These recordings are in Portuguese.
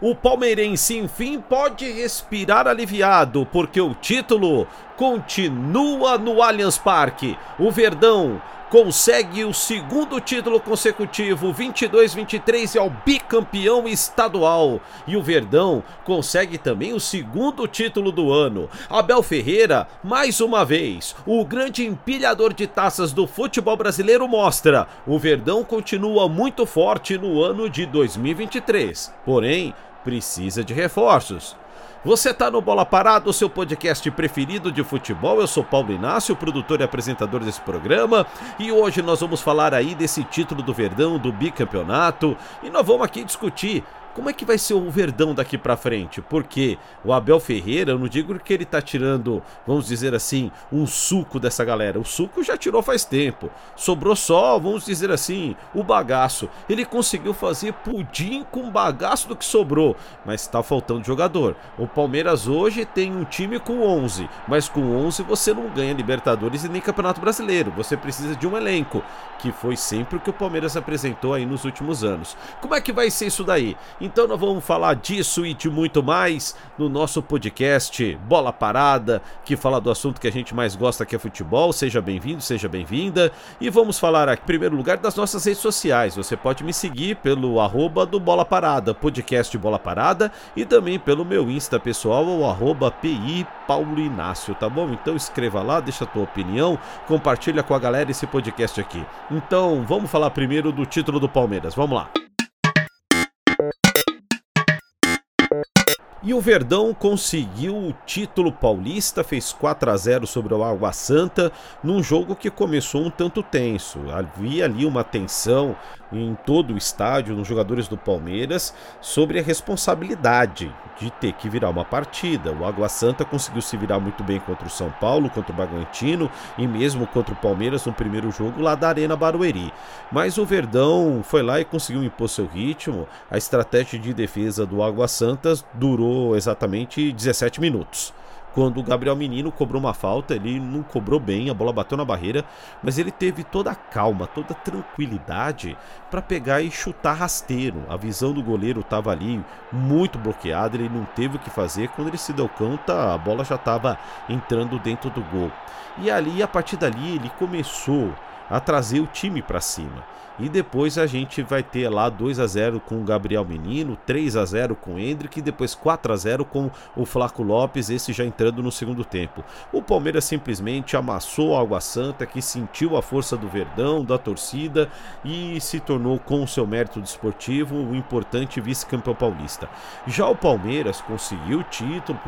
O palmeirense, enfim, pode respirar aliviado, porque o título continua no Allianz Parque. O Verdão consegue o segundo título consecutivo, 22-23 e é o bicampeão estadual. E o Verdão consegue também o segundo título do ano. Abel Ferreira, mais uma vez, o grande empilhador de taças do futebol brasileiro mostra. O Verdão continua muito forte no ano de 2023. Porém, precisa de reforços. Você está no Bola Parada, o seu podcast preferido de futebol. Eu sou Paulo Inácio, produtor e apresentador desse programa, e hoje nós vamos falar aí desse título do Verdão, do bicampeonato, e nós vamos aqui discutir como é que vai ser o Verdão daqui para frente? Porque o Abel Ferreira, eu não digo que ele tá tirando, vamos dizer assim, um suco dessa galera. O suco já tirou faz tempo. Sobrou só, vamos dizer assim, o bagaço. Ele conseguiu fazer pudim com bagaço do que sobrou, mas tá faltando jogador. O Palmeiras hoje tem um time com 11, mas com 11 você não ganha Libertadores e nem Campeonato Brasileiro. Você precisa de um elenco, que foi sempre o que o Palmeiras apresentou aí nos últimos anos. Como é que vai ser isso daí? Então nós vamos falar disso e de muito mais no nosso podcast Bola Parada, que fala do assunto que a gente mais gosta que é futebol. Seja bem-vindo, seja bem-vinda. E vamos falar aqui, em primeiro lugar, das nossas redes sociais. Você pode me seguir pelo arroba do Bola Parada, podcast Bola Parada, e também pelo meu Insta pessoal, o arroba PI Paulo Inácio, tá bom? Então escreva lá, deixa a tua opinião, compartilha com a galera esse podcast aqui. Então vamos falar primeiro do título do Palmeiras. Vamos lá. E o Verdão conseguiu o título paulista, fez 4 a 0 sobre o Água Santa, num jogo que começou um tanto tenso. Havia ali uma tensão em todo o estádio, nos jogadores do Palmeiras, sobre a responsabilidade de ter que virar uma partida. O Água Santa conseguiu se virar muito bem contra o São Paulo, contra o Bragantino e mesmo contra o Palmeiras no primeiro jogo lá da Arena Barueri. Mas o Verdão foi lá e conseguiu impor seu ritmo. A estratégia de defesa do Água Santa durou exatamente 17 minutos quando o Gabriel Menino cobrou uma falta, ele não cobrou bem, a bola bateu na barreira, mas ele teve toda a calma, toda a tranquilidade para pegar e chutar rasteiro. A visão do goleiro estava ali muito bloqueada, ele não teve o que fazer. Quando ele se deu conta, a bola já estava entrando dentro do gol. E ali, a partir dali, ele começou a trazer o time para cima. E depois a gente vai ter lá 2 a 0 com o Gabriel Menino, 3 a 0 com o Hendrick e depois 4 a 0 com o Flaco Lopes, esse já entrando no segundo tempo. O Palmeiras simplesmente amassou a Água Santa, que sentiu a força do Verdão, da torcida e se tornou com o seu mérito desportivo o importante vice-campeão paulista. Já o Palmeiras conseguiu o título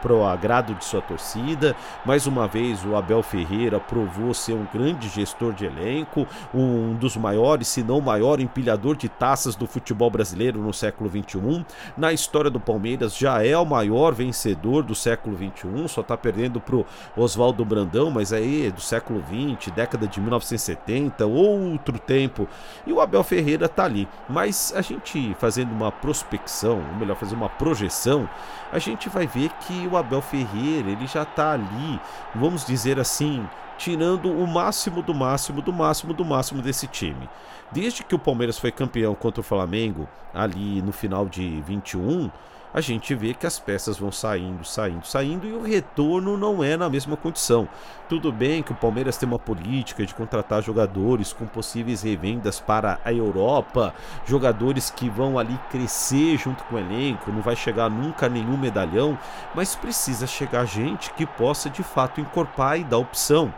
para o agrado de sua torcida. Mais uma vez o Abel Ferreira provou ser um grande gestor de elenco, um dos maiores se não maior empilhador de taças do futebol brasileiro no século XXI. Na história do Palmeiras, já é o maior vencedor do século XXI, só está perdendo para o Oswaldo Brandão, mas aí é do século XX, década de 1970, outro tempo. E o Abel Ferreira está ali. Mas a gente fazendo uma prospecção, ou melhor, fazer uma projeção, a gente vai ver que o Abel Ferreira ele já está ali, vamos dizer assim, tirando o máximo do máximo do máximo do máximo desse time. Desde que o Palmeiras foi campeão contra o Flamengo, ali no final de 21, a gente vê que as peças vão saindo, saindo, saindo e o retorno não é na mesma condição. Tudo bem que o Palmeiras tem uma política de contratar jogadores com possíveis revendas para a Europa, jogadores que vão ali crescer junto com o elenco, não vai chegar nunca nenhum medalhão, mas precisa chegar gente que possa de fato encorpar e dar opção.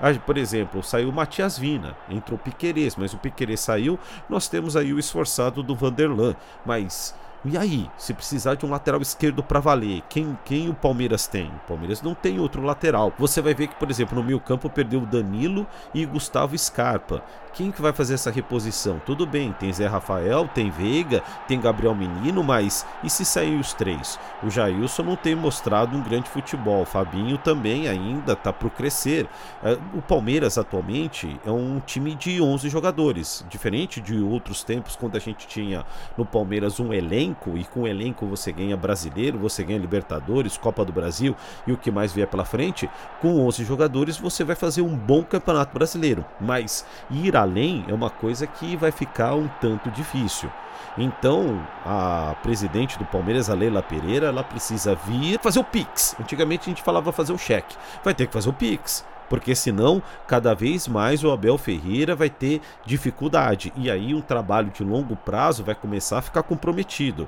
Ah, por exemplo, saiu o Matias Vina, entrou o Piquerez, mas o Piquerez saiu, nós temos aí o esforçado do Vanderlan, mas e aí, se precisar de um lateral esquerdo para valer, quem, quem o Palmeiras tem? O Palmeiras não tem outro lateral. Você vai ver que, por exemplo, no meio campo perdeu o Danilo e Gustavo Scarpa. Quem que vai fazer essa reposição? Tudo bem, tem Zé Rafael, tem Veiga, tem Gabriel Menino, mas e se sair os três? O Jailson não tem mostrado um grande futebol, o Fabinho também ainda tá pro crescer. É, o Palmeiras atualmente é um time de 11 jogadores, diferente de outros tempos quando a gente tinha no Palmeiras um elenco e com elenco você ganha brasileiro, você ganha Libertadores, Copa do Brasil e o que mais vier pela frente, com 11 jogadores você vai fazer um bom campeonato brasileiro. Mas ir além é uma coisa que vai ficar um tanto difícil. Então, a presidente do Palmeiras, a Leila Pereira, ela precisa vir fazer o Pix. Antigamente a gente falava fazer o cheque. Vai ter que fazer o Pix porque senão cada vez mais o Abel Ferreira vai ter dificuldade e aí um trabalho de longo prazo vai começar a ficar comprometido.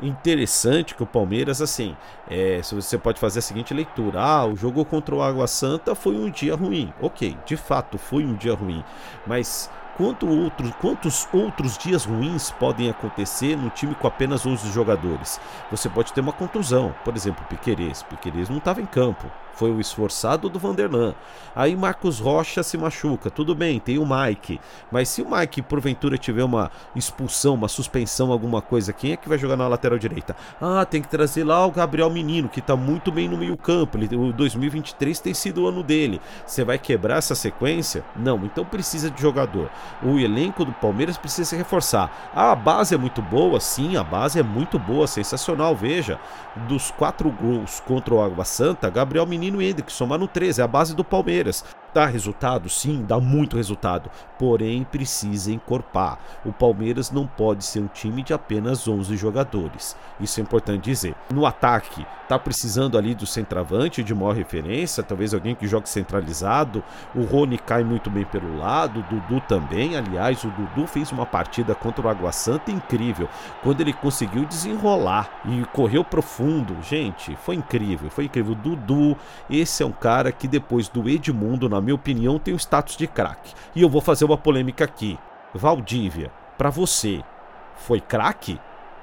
Interessante que o Palmeiras, assim, é, você pode fazer a seguinte leitura: ah, o jogo contra o Água Santa foi um dia ruim. Ok, de fato foi um dia ruim, mas Quanto outros, quantos outros dias ruins podem acontecer no time com apenas 11 jogadores? Você pode ter uma contusão, por exemplo, Piquerez. Piquerez não estava em campo, foi o esforçado do Vanderlan. Aí Marcos Rocha se machuca, tudo bem, tem o Mike, mas se o Mike porventura tiver uma expulsão, uma suspensão, alguma coisa, quem é que vai jogar na lateral direita? Ah, tem que trazer lá o Gabriel Menino, que está muito bem no meio-campo. O 2023 tem sido o ano dele. Você vai quebrar essa sequência? Não, então precisa de jogador o elenco do Palmeiras precisa se reforçar. a base é muito boa, sim, a base é muito boa, sensacional. Veja, dos quatro gols contra o Água Santa, Gabriel Menino e Hendrick somaram 13, é a base do Palmeiras. Dá resultado? Sim, dá muito resultado. Porém, precisa encorpar. O Palmeiras não pode ser um time de apenas 11 jogadores. Isso é importante dizer. No ataque, tá precisando ali do centroavante de maior referência, talvez alguém que jogue centralizado. O Rony cai muito bem pelo lado, o Dudu também. Aliás, o Dudu fez uma partida contra o Água Santa incrível. Quando ele conseguiu desenrolar e correu profundo, gente, foi incrível, foi incrível. O Dudu, esse é um cara que depois do Edmundo na minha opinião, tem o status de craque. E eu vou fazer uma polêmica aqui. Valdívia, para você, foi craque?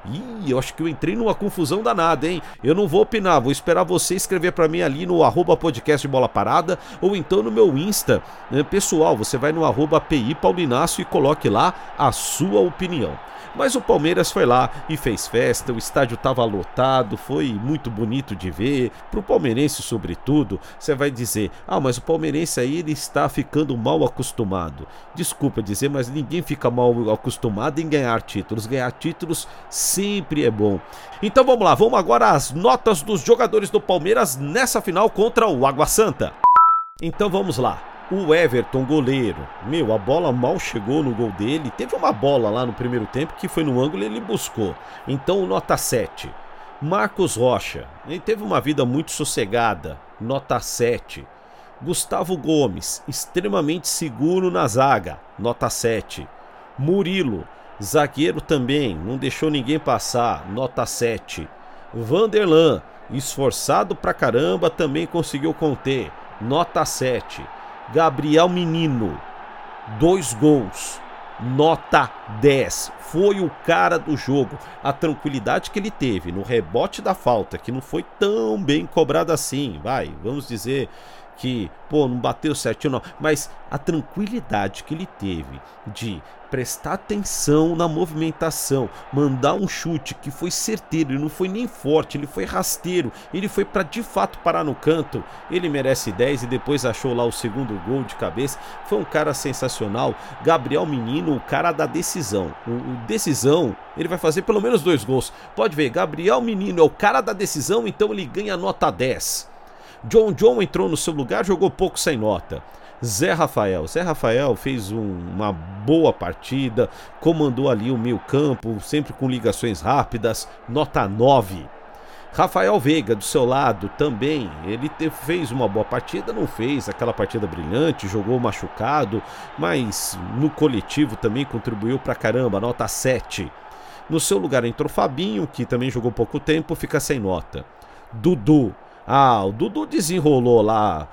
Ih, eu acho que eu entrei numa confusão danada, hein? Eu não vou opinar, vou esperar você escrever para mim ali no arroba podcast Bola Parada ou então no meu Insta. Né? Pessoal, você vai no arroba PI e coloque lá a sua opinião. Mas o Palmeiras foi lá e fez festa, o estádio estava lotado, foi muito bonito de ver. Para o palmeirense, sobretudo, você vai dizer: ah, mas o palmeirense aí ele está ficando mal acostumado. Desculpa dizer, mas ninguém fica mal acostumado em ganhar títulos. Ganhar títulos sempre é bom. Então vamos lá, vamos agora às notas dos jogadores do Palmeiras nessa final contra o Água Santa. Então vamos lá. O Everton, goleiro, meu, a bola mal chegou no gol dele. Teve uma bola lá no primeiro tempo que foi no ângulo e ele buscou. Então, nota 7. Marcos Rocha, ele teve uma vida muito sossegada, nota 7. Gustavo Gomes, extremamente seguro na zaga, nota 7. Murilo, zagueiro também, não deixou ninguém passar, nota 7. Vanderlan, esforçado pra caramba, também conseguiu conter, nota 7. Gabriel Menino, dois gols, nota 10. Foi o cara do jogo. A tranquilidade que ele teve no rebote da falta, que não foi tão bem cobrada assim, vai, vamos dizer que, pô, não bateu certinho não, mas a tranquilidade que ele teve de prestar atenção na movimentação, mandar um chute que foi certeiro, ele não foi nem forte, ele foi rasteiro, ele foi para de fato parar no canto. Ele merece 10 e depois achou lá o segundo gol de cabeça. Foi um cara sensacional. Gabriel Menino, o cara da decisão. O, o decisão, ele vai fazer pelo menos dois gols. Pode ver, Gabriel Menino é o cara da decisão, então ele ganha nota 10. John John entrou no seu lugar, jogou pouco sem nota. Zé Rafael. Zé Rafael fez um, uma boa partida, comandou ali o meio campo, sempre com ligações rápidas, nota 9. Rafael Veiga, do seu lado, também. Ele te, fez uma boa partida, não fez aquela partida brilhante, jogou machucado, mas no coletivo também contribuiu pra caramba, nota 7. No seu lugar entrou Fabinho, que também jogou pouco tempo, fica sem nota. Dudu, ah, o Dudu desenrolou lá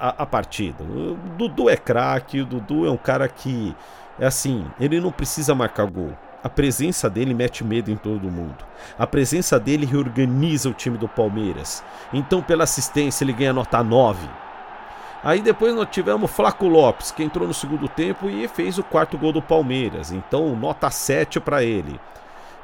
a, a partida. O Dudu é craque, o Dudu é um cara que, é assim, ele não precisa marcar gol. A presença dele mete medo em todo mundo. A presença dele reorganiza o time do Palmeiras. Então, pela assistência, ele ganha nota 9. Aí depois nós tivemos Flaco Lopes, que entrou no segundo tempo e fez o quarto gol do Palmeiras. Então, nota 7 para ele.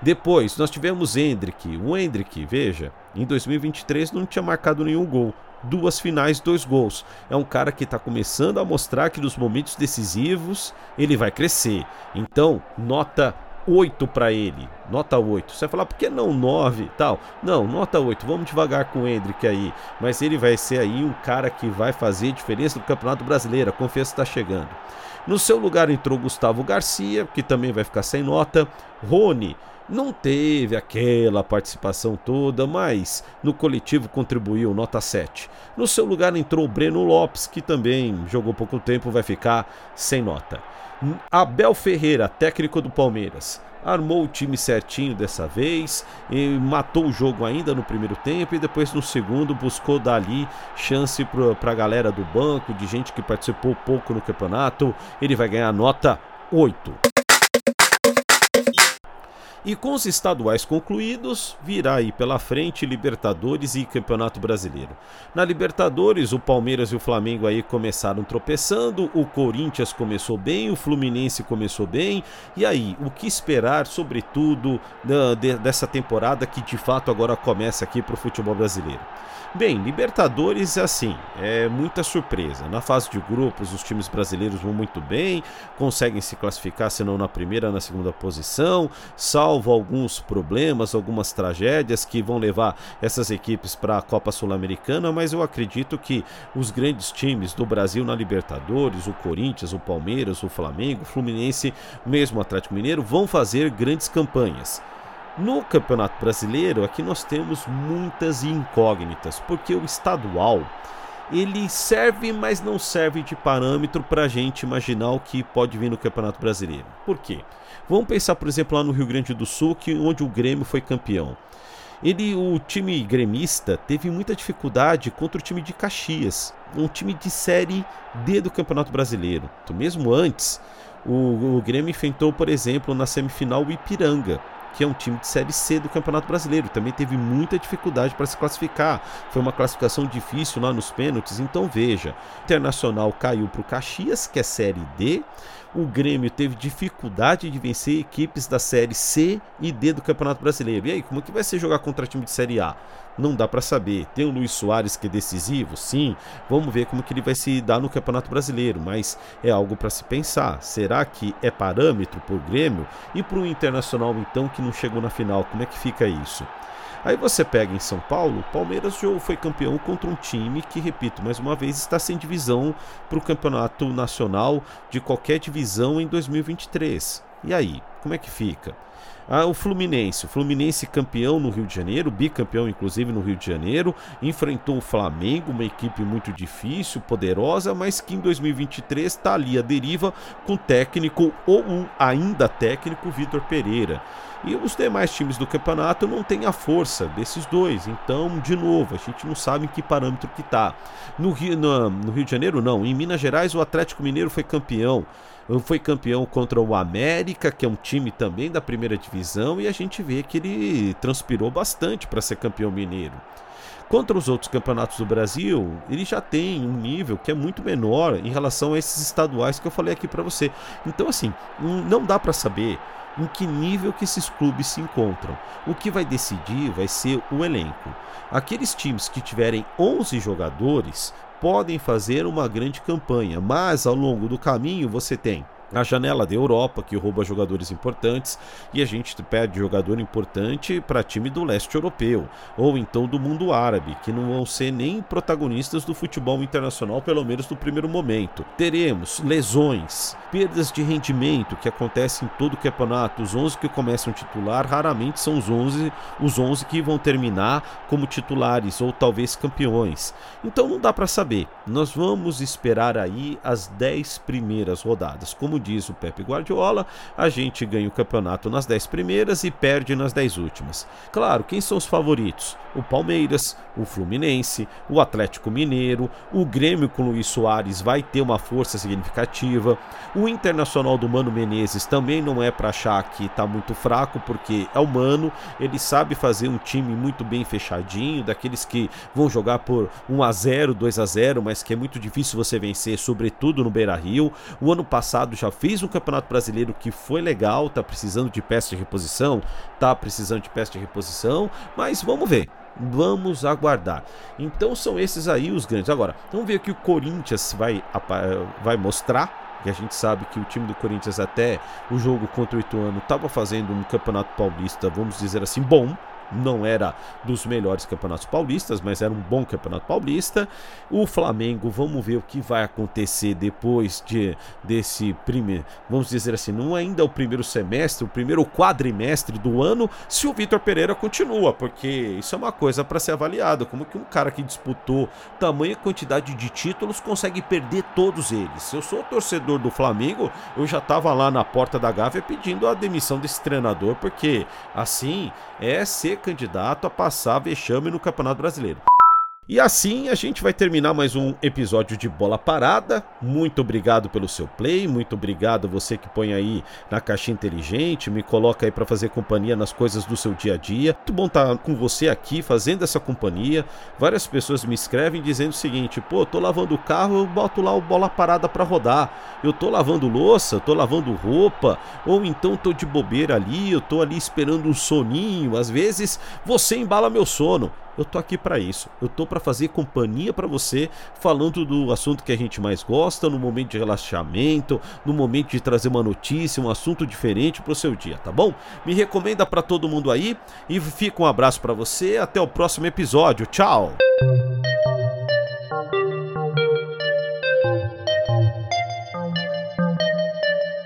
Depois, nós tivemos Hendrick. O Hendrick, veja, em 2023 não tinha marcado nenhum gol. Duas finais, dois gols. É um cara que está começando a mostrar que nos momentos decisivos ele vai crescer. Então, nota 8 para ele, nota 8. Você vai falar, por que não 9 tal? Não, nota 8, vamos devagar com o Hendrick aí. Mas ele vai ser aí um cara que vai fazer diferença no Campeonato Brasileiro, a confiança está chegando. No seu lugar entrou Gustavo Garcia, que também vai ficar sem nota. Rony não teve aquela participação toda, mas no coletivo contribuiu, nota 7. No seu lugar entrou Breno Lopes, que também jogou pouco tempo, vai ficar sem nota. Abel Ferreira, técnico do Palmeiras, armou o time certinho dessa vez matou o jogo ainda no primeiro tempo e depois no segundo buscou dali chance para a galera do banco, de gente que participou pouco no campeonato. Ele vai ganhar nota 8. E com os estaduais concluídos, virá aí pela frente Libertadores e Campeonato Brasileiro. Na Libertadores, o Palmeiras e o Flamengo aí começaram tropeçando, o Corinthians começou bem, o Fluminense começou bem. E aí, o que esperar, sobretudo, dessa temporada que de fato agora começa aqui para o futebol brasileiro? Bem, Libertadores é assim, é muita surpresa. Na fase de grupos, os times brasileiros vão muito bem, conseguem se classificar, se não na primeira, na segunda posição, salvo alguns problemas, algumas tragédias que vão levar essas equipes para a Copa Sul-Americana, mas eu acredito que os grandes times do Brasil na Libertadores, o Corinthians, o Palmeiras, o Flamengo, o Fluminense, mesmo o Atlético Mineiro, vão fazer grandes campanhas. No Campeonato Brasileiro, aqui nós temos muitas incógnitas, porque o estadual ele serve, mas não serve de parâmetro para a gente imaginar o que pode vir no Campeonato Brasileiro. Por quê? Vamos pensar, por exemplo, lá no Rio Grande do Sul, que onde o Grêmio foi campeão. Ele, o time gremista, teve muita dificuldade contra o time de Caxias, um time de série D do Campeonato Brasileiro. Mesmo antes, o, o Grêmio enfrentou, por exemplo, na semifinal o Ipiranga, que é um time de Série C do Campeonato Brasileiro. Também teve muita dificuldade para se classificar. Foi uma classificação difícil lá nos pênaltis. Então veja: Internacional caiu para o Caxias, que é Série D. O Grêmio teve dificuldade de vencer equipes da Série C e D do Campeonato Brasileiro. E aí, como é que vai ser jogar contra time de Série A? Não dá para saber. Tem o Luiz Soares que é decisivo, sim. Vamos ver como que ele vai se dar no Campeonato Brasileiro, mas é algo para se pensar. Será que é parâmetro para o Grêmio e para o Internacional então que não chegou na final? Como é que fica isso? Aí você pega em São Paulo, o Palmeiras foi campeão contra um time que, repito, mais uma vez está sem divisão para o campeonato nacional de qualquer divisão em 2023. E aí, como é que fica? Ah, o Fluminense, o Fluminense campeão no Rio de Janeiro, bicampeão inclusive no Rio de Janeiro, enfrentou o Flamengo, uma equipe muito difícil, poderosa, mas que em 2023 está ali a deriva com o técnico ou um ainda técnico Vitor Pereira. E os demais times do campeonato não têm a força desses dois. Então, de novo, a gente não sabe em que parâmetro que está. No Rio, no, no Rio de Janeiro, não. Em Minas Gerais, o Atlético Mineiro foi campeão foi campeão contra o América, que é um time também da primeira divisão, e a gente vê que ele transpirou bastante para ser campeão mineiro. Contra os outros campeonatos do Brasil, ele já tem um nível que é muito menor em relação a esses estaduais que eu falei aqui para você. Então, assim, não dá para saber em que nível que esses clubes se encontram. O que vai decidir vai ser o elenco. Aqueles times que tiverem 11 jogadores podem fazer uma grande campanha, mas ao longo do caminho você tem a janela da Europa, que rouba jogadores importantes, e a gente perde jogador importante para time do leste europeu, ou então do mundo árabe, que não vão ser nem protagonistas do futebol internacional, pelo menos no primeiro momento. Teremos lesões, perdas de rendimento que acontecem em todo o campeonato. Os 11 que começam titular raramente são os 11, os 11 que vão terminar como titulares ou talvez campeões. Então não dá para saber. Nós vamos esperar aí as 10 primeiras rodadas. Como diz o Pepe Guardiola, a gente ganha o campeonato nas 10 primeiras e perde nas 10 últimas. Claro, quem são os favoritos? O Palmeiras, o Fluminense, o Atlético Mineiro, o Grêmio com Luiz Soares vai ter uma força significativa. O Internacional do Mano Menezes também não é para achar que está muito fraco, porque é o Mano, ele sabe fazer um time muito bem fechadinho, daqueles que vão jogar por 1 a 0, 2 a 0, mas que é muito difícil você vencer, sobretudo no Beira-Rio. O ano passado já fez um Campeonato Brasileiro que foi legal, tá precisando de peça de reposição, tá precisando de peça de reposição, mas vamos ver. Vamos aguardar. Então são esses aí os grandes. Agora, vamos ver o que o Corinthians vai, vai mostrar que a gente sabe que o time do Corinthians até o jogo contra o Ituano estava fazendo um campeonato paulista, vamos dizer assim, bom, não era dos melhores campeonatos paulistas, mas era um bom campeonato paulista. O Flamengo, vamos ver o que vai acontecer depois de desse primeiro, vamos dizer assim, não ainda o primeiro semestre, o primeiro quadrimestre do ano, se o Vitor Pereira continua, porque isso é uma coisa para ser avaliada, como que um cara que disputou tamanha quantidade de títulos consegue perder todos eles. Se eu sou torcedor do Flamengo, eu já estava lá na porta da Gávea pedindo a demissão desse treinador, porque assim é ser candidato a passar vexame no Campeonato Brasileiro. E assim a gente vai terminar mais um episódio de Bola Parada. Muito obrigado pelo seu play, muito obrigado você que põe aí na caixinha inteligente, me coloca aí para fazer companhia nas coisas do seu dia a dia. Muito bom estar tá com você aqui fazendo essa companhia. Várias pessoas me escrevem dizendo o seguinte: "Pô, tô lavando o carro, eu boto lá o Bola Parada para rodar. Eu tô lavando louça, tô lavando roupa, ou então tô de bobeira ali, eu tô ali esperando um soninho. Às vezes você embala meu sono eu tô aqui para isso. Eu tô para fazer companhia para você, falando do assunto que a gente mais gosta, no momento de relaxamento, no momento de trazer uma notícia, um assunto diferente pro seu dia, tá bom? Me recomenda para todo mundo aí e fica um abraço para você, até o próximo episódio. Tchau.